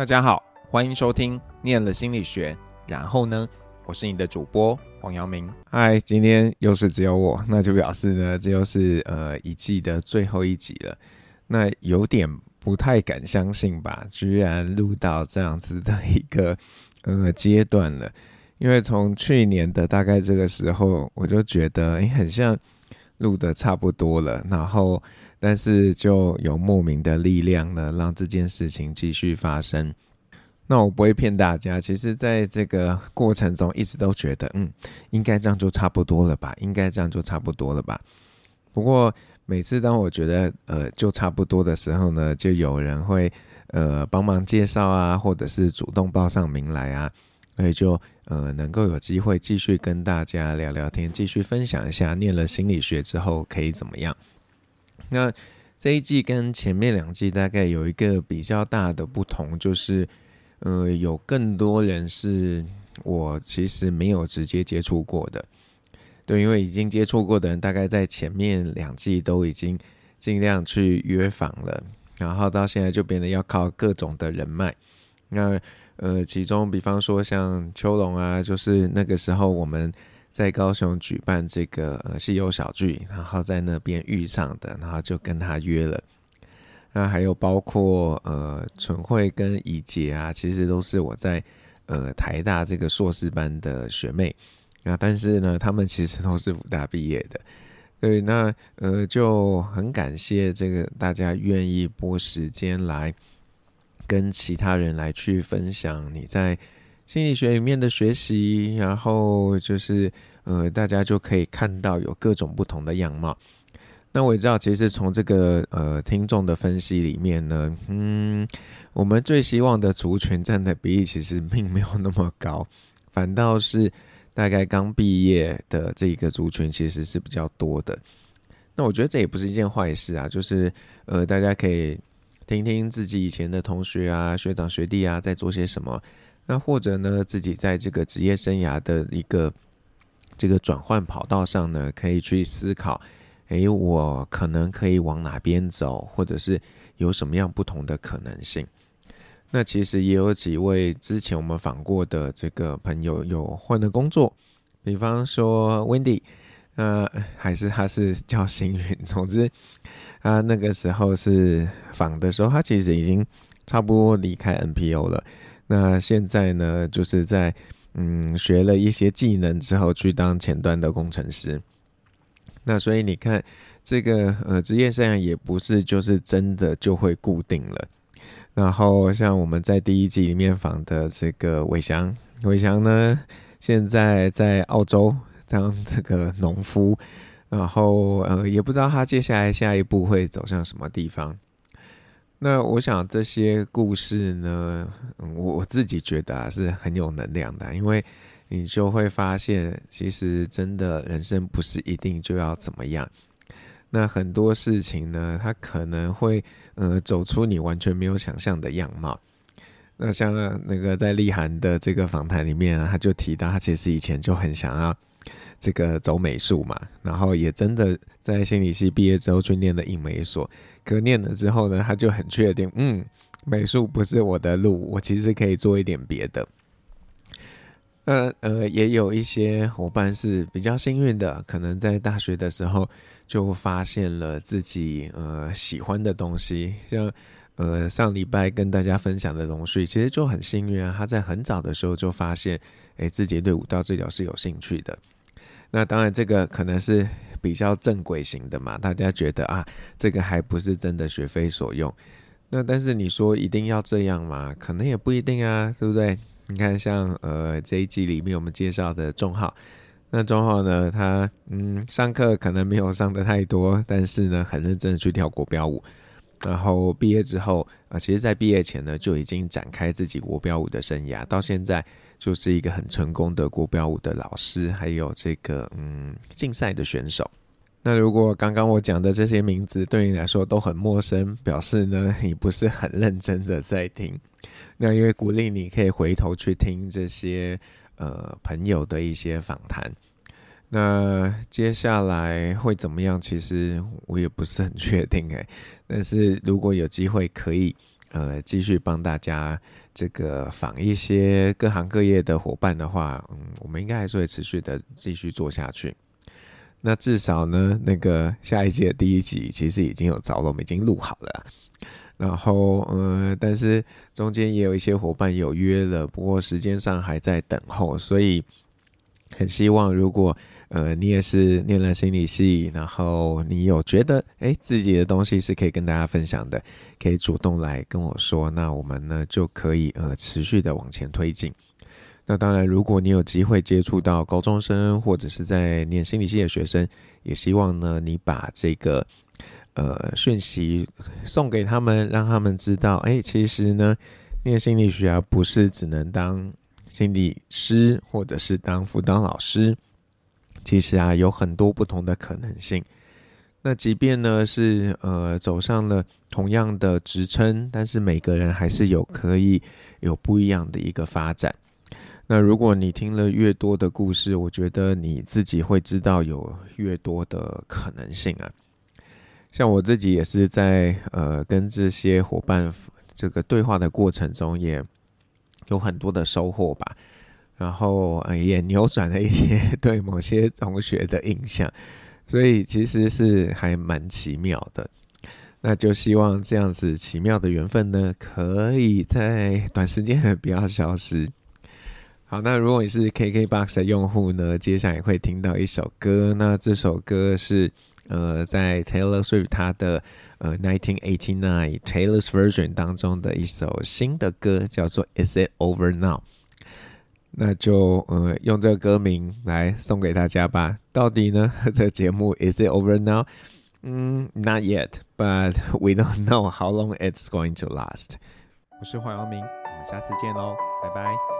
大家好，欢迎收听《念了心理学》，然后呢，我是你的主播黄阳明。嗨，今天又是只有我，那就表示呢，这又是呃一季的最后一集了。那有点不太敢相信吧，居然录到这样子的一个呃阶段了。因为从去年的大概这个时候，我就觉得诶，很像录得差不多了，然后。但是就有莫名的力量呢，让这件事情继续发生。那我不会骗大家，其实在这个过程中一直都觉得，嗯，应该这样就差不多了吧，应该这样就差不多了吧。不过每次当我觉得呃就差不多的时候呢，就有人会呃帮忙介绍啊，或者是主动报上名来啊，所以就呃能够有机会继续跟大家聊聊天，继续分享一下念了心理学之后可以怎么样。那这一季跟前面两季大概有一个比较大的不同，就是，呃，有更多人是我其实没有直接接触过的，对，因为已经接触过的人，大概在前面两季都已经尽量去约访了，然后到现在就变得要靠各种的人脉。那呃，其中比方说像秋龙啊，就是那个时候我们。在高雄举办这个呃戏友小聚，然后在那边遇上的，然后就跟他约了。那还有包括呃纯慧跟怡杰啊，其实都是我在呃台大这个硕士班的学妹。那但是呢，他们其实都是武大毕业的。对，那呃就很感谢这个大家愿意拨时间来跟其他人来去分享你在。心理学里面的学习，然后就是呃，大家就可以看到有各种不同的样貌。那我也知道，其实从这个呃听众的分析里面呢，嗯，我们最希望的族群占的比例其实并没有那么高，反倒是大概刚毕业的这个族群其实是比较多的。那我觉得这也不是一件坏事啊，就是呃，大家可以听听自己以前的同学啊、学长学弟啊在做些什么。那或者呢，自己在这个职业生涯的一个这个转换跑道上呢，可以去思考，诶，我可能可以往哪边走，或者是有什么样不同的可能性。那其实也有几位之前我们访过的这个朋友有换了工作，比方说 Wendy，那还是他是叫星云，总之他那个时候是访的时候，他其实已经差不多离开 NPO 了。那现在呢，就是在嗯学了一些技能之后，去当前端的工程师。那所以你看，这个呃职业生涯也不是就是真的就会固定了。然后像我们在第一季里面访的这个伟翔，伟翔呢现在在澳洲当这个农夫，然后呃也不知道他接下来下一步会走向什么地方。那我想这些故事呢，我我自己觉得啊是很有能量的，因为你就会发现，其实真的人生不是一定就要怎么样。那很多事情呢，它可能会呃走出你完全没有想象的样貌。那像那个在立涵的这个访谈里面啊，他就提到他其实以前就很想要这个走美术嘛，然后也真的在心理系毕业之后去念了影美所。可念了之后呢，他就很确定，嗯，美术不是我的路，我其实可以做一点别的。呃呃，也有一些伙伴是比较幸运的，可能在大学的时候就发现了自己呃喜欢的东西，像呃上礼拜跟大家分享的龙旭，其实就很幸运啊，他在很早的时候就发现，哎，自己对舞蹈治疗是有兴趣的。那当然，这个可能是。比较正轨型的嘛，大家觉得啊，这个还不是真的学非所用。那但是你说一定要这样吗？可能也不一定啊，对不对？你看像呃这一季里面我们介绍的仲浩，那仲浩呢，他嗯上课可能没有上的太多，但是呢很认真的去跳国标舞。然后毕业之后啊，其实在毕业前呢就已经展开自己国标舞的生涯，到现在。就是一个很成功的国标舞的老师，还有这个嗯竞赛的选手。那如果刚刚我讲的这些名字对你来说都很陌生，表示呢你不是很认真的在听。那因为鼓励你可以回头去听这些呃朋友的一些访谈。那接下来会怎么样？其实我也不是很确定诶。但是如果有机会可以呃继续帮大家这个访一些各行各业的伙伴的话，嗯，我们应该还是会持续的继续做下去。那至少呢，那个下一季的第一集其实已经有着落，我们已经录好了。然后，呃，但是中间也有一些伙伴有约了，不过时间上还在等候，所以很希望如果呃你也是念了心理系，然后你有觉得诶自己的东西是可以跟大家分享的，可以主动来跟我说，那我们呢就可以呃持续的往前推进。那当然，如果你有机会接触到高中生或者是在念心理系的学生，也希望呢你把这个。呃，讯息送给他们，让他们知道，哎，其实呢，念心理学啊，不是只能当心理师或者是当辅导老师，其实啊，有很多不同的可能性。那即便呢是呃走上了同样的职称，但是每个人还是有可以有不一样的一个发展。那如果你听了越多的故事，我觉得你自己会知道有越多的可能性啊。像我自己也是在呃跟这些伙伴这个对话的过程中，也有很多的收获吧。然后也扭转了一些 对某些同学的印象，所以其实是还蛮奇妙的。那就希望这样子奇妙的缘分呢，可以在短时间不要消失。好，那如果你是 KKBOX 的用户呢，接下来会听到一首歌。那这首歌是。呃，在 Taylor Swift 他的呃1989 Taylor's Version 当中的一首新的歌叫做 Is It Over Now？那就呃用这个歌名来送给大家吧。到底呢，这节目 Is It Over Now？嗯，Not yet，but we don't know how long it's going to last。我是黄阳明，我们下次见喽，拜拜。